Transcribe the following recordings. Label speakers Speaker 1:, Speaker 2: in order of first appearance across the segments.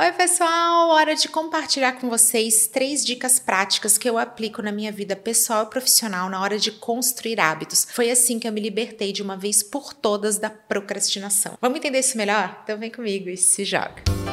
Speaker 1: Oi, pessoal! Hora de compartilhar com vocês três dicas práticas que eu aplico na minha vida pessoal e profissional na hora de construir hábitos. Foi assim que eu me libertei de uma vez por todas da procrastinação. Vamos entender isso melhor? Então vem comigo e se joga!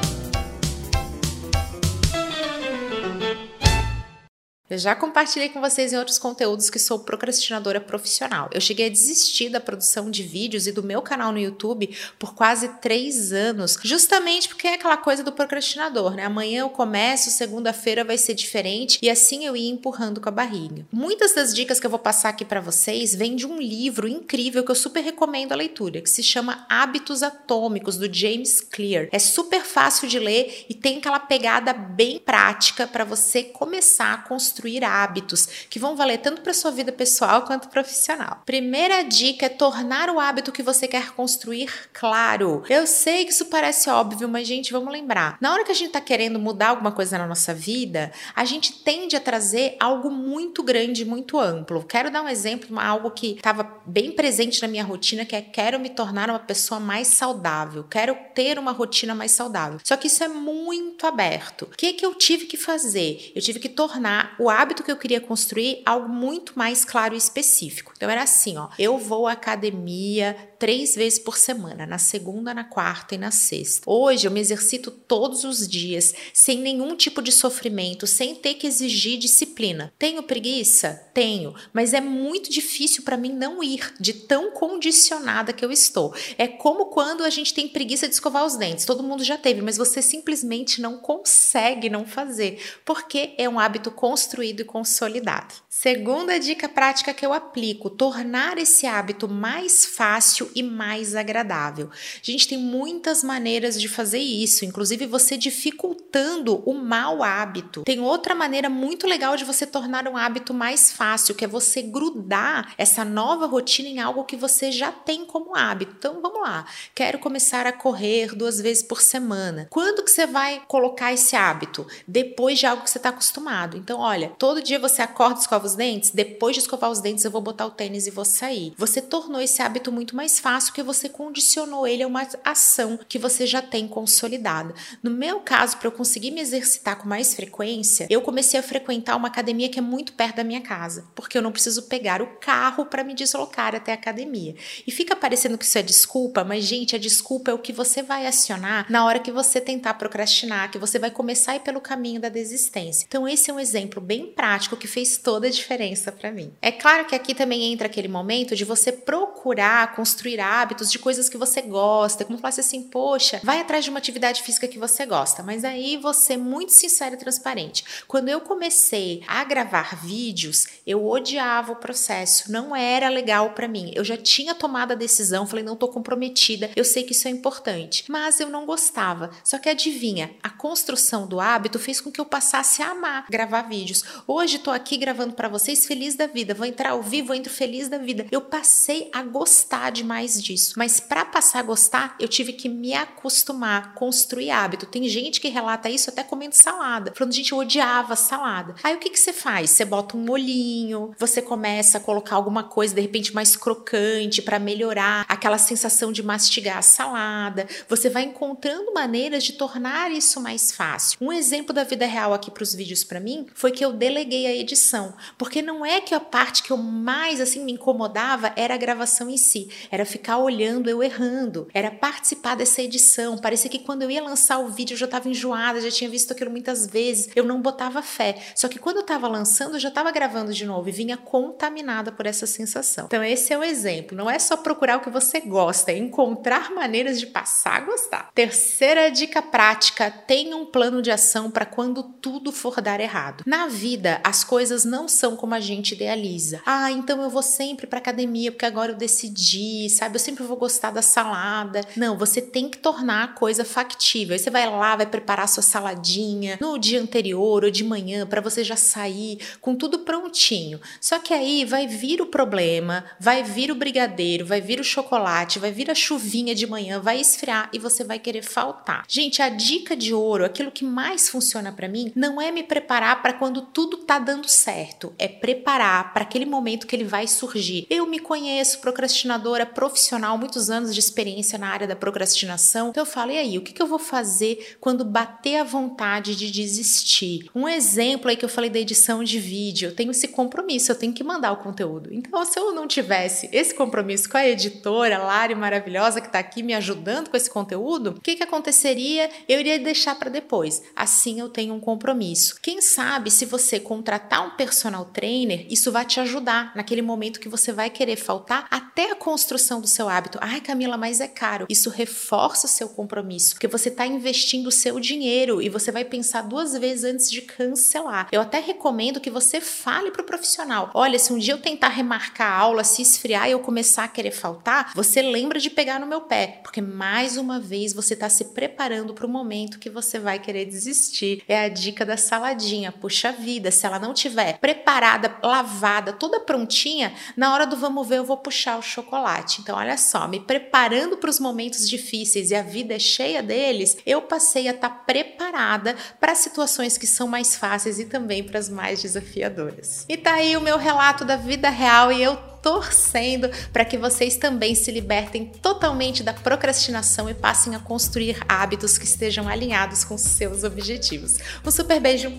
Speaker 1: Eu já compartilhei com vocês em outros conteúdos que sou procrastinadora profissional. Eu cheguei a desistir da produção de vídeos e do meu canal no YouTube por quase três anos, justamente porque é aquela coisa do procrastinador, né? Amanhã eu começo, segunda-feira vai ser diferente e assim eu ia empurrando com a barriga. Muitas das dicas que eu vou passar aqui para vocês vêm de um livro incrível que eu super recomendo a leitura, que se chama Hábitos Atômicos do James Clear. É super fácil de ler e tem aquela pegada bem prática para você começar a construir construir hábitos que vão valer tanto para sua vida pessoal quanto profissional. Primeira dica é tornar o hábito que você quer construir claro. Eu sei que isso parece óbvio, mas gente, vamos lembrar. Na hora que a gente está querendo mudar alguma coisa na nossa vida, a gente tende a trazer algo muito grande, muito amplo. Quero dar um exemplo, algo que estava bem presente na minha rotina, que é quero me tornar uma pessoa mais saudável, quero ter uma rotina mais saudável. Só que isso é muito aberto. O que, que eu tive que fazer? Eu tive que tornar o hábito que eu queria construir algo muito mais claro e específico. Então era assim, ó, eu vou à academia três vezes por semana, na segunda, na quarta e na sexta. Hoje eu me exercito todos os dias, sem nenhum tipo de sofrimento, sem ter que exigir disciplina. Tenho preguiça? Tenho, mas é muito difícil para mim não ir, de tão condicionada que eu estou. É como quando a gente tem preguiça de escovar os dentes. Todo mundo já teve, mas você simplesmente não consegue não fazer, porque é um hábito construído e consolidado. Segunda dica prática que eu aplico: tornar esse hábito mais fácil e mais agradável. A gente tem muitas maneiras de fazer isso, inclusive você dificultando o mau hábito. Tem outra maneira muito legal de você tornar um hábito mais fácil, que é você grudar essa nova rotina em algo que você já tem como hábito. Então vamos lá. Quero começar a correr duas vezes por semana. Quando que você vai colocar esse hábito? Depois de algo que você está acostumado. Então, olha, todo dia você acorda, escova os dentes, depois de escovar os dentes eu vou botar o tênis e vou sair. Você tornou esse hábito muito mais fácil que você condicionou ele a uma ação que você já tem consolidada. No meu caso, para eu conseguir me exercitar com mais frequência, eu comecei a frequentar uma academia que é muito perto da minha casa, porque eu não preciso pegar o carro para me deslocar até a academia. E fica parecendo que isso é desculpa, mas gente, a desculpa é o que você vai acionar na hora que você tentar procrastinar, que você vai começar a ir pelo caminho da desistência. Então esse é um exemplo bem prático que fez toda a diferença para mim. É claro que aqui também entra aquele momento de você procurar construir hábitos de coisas que você gosta, como falasse assim, poxa, vai atrás de uma atividade física que você gosta, mas aí você muito sincero e transparente. Quando eu comecei a gravar vídeos, eu odiava o processo, não era legal para mim. Eu já tinha tomado a decisão, falei, não tô comprometida, eu sei que isso é importante, mas eu não gostava. Só que adivinha, a construção do hábito fez com que eu passasse a amar gravar vídeos. Hoje tô aqui gravando para vocês feliz da vida, vou entrar ao vivo, entro feliz da vida. Eu passei a gostar demais disso, mas para passar a gostar, eu tive que me acostumar, construir hábito. Tem gente que relata isso até comendo salada, falando, gente, eu odiava salada. Aí o que, que você faz? Você bota um molhinho, você começa a colocar alguma coisa de repente mais crocante para melhorar aquela sensação de mastigar a salada. Você vai encontrando maneiras de tornar isso mais fácil. Um exemplo da vida real aqui para os vídeos para mim foi que eu deleguei a edição, porque não é que a parte que eu mais assim me incomodava era a gravação em si, era ficar olhando eu errando, era participar dessa edição. Parecia que quando eu ia lançar o vídeo eu já estava enjoada, já tinha visto aquilo muitas vezes, eu não botava fé. Só que quando eu estava lançando, eu já estava gravando de novo e vinha contaminada por essa sensação. Então esse é o exemplo, não é só procurar o que você gosta, é encontrar maneiras de passar a gostar. Terceira dica prática: tenha um plano de ação para quando tudo for dar errado. Na vida, as coisas não são como a gente idealiza. Ah, então eu vou sempre para academia porque agora eu decidi, sabe? Eu sempre vou gostar da salada. Não, você tem que tornar a coisa factível. Aí você vai lá, vai preparar sua saladinha no dia anterior ou de manhã para você já sair com tudo prontinho. Só que aí vai vir o problema, vai vir o brigadeiro, vai vir o chocolate, vai vir a chuvinha de manhã, vai esfriar e você vai querer faltar. Gente, a dica de ouro, aquilo que mais funciona para mim, não é me preparar para quando tudo tá dando certo, é preparar para aquele momento que ele vai surgir. Eu me conheço, procrastinadora profissional, muitos anos de experiência na área da procrastinação. Então eu falo, e aí, o que, que eu vou fazer quando bater a vontade de desistir? Um exemplo aí que eu falei da edição de vídeo, eu tenho esse compromisso, eu tenho que mandar o conteúdo. Então, se eu não tivesse esse compromisso com a editora, Lari maravilhosa, que está aqui me ajudando com esse conteúdo, o que, que aconteceria? Eu iria deixar para depois. Assim eu tenho um compromisso. Quem sabe se você contratar um personal trainer, isso vai te ajudar naquele momento que você vai querer faltar até a construção do seu hábito. Ai, Camila, mas é caro. Isso reforça o seu compromisso, porque você está investindo o seu dinheiro e você vai pensar duas vezes antes de cancelar. Eu até recomendo que você fale para o profissional: olha, se um dia eu tentar remarcar a aula, se esfriar e eu começar a querer faltar, você lembra de pegar no meu pé, porque mais uma vez você está se preparando para o momento que você vai querer desistir. É a dica da saladinha. Puxa vida, se ela não tiver preparada, lavada, toda prontinha, na hora do vamos ver eu vou puxar o chocolate. Então, olha só, me preparando para os momentos difíceis e a vida é cheia deles, eu passei a estar tá preparada para situações que são mais fáceis e também para as mais desafiadoras. E tá aí o meu relato da vida real e eu torcendo para que vocês também se libertem totalmente da procrastinação e passem a construir hábitos que estejam alinhados com seus objetivos. Um super beijo,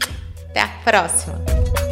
Speaker 1: até a próxima!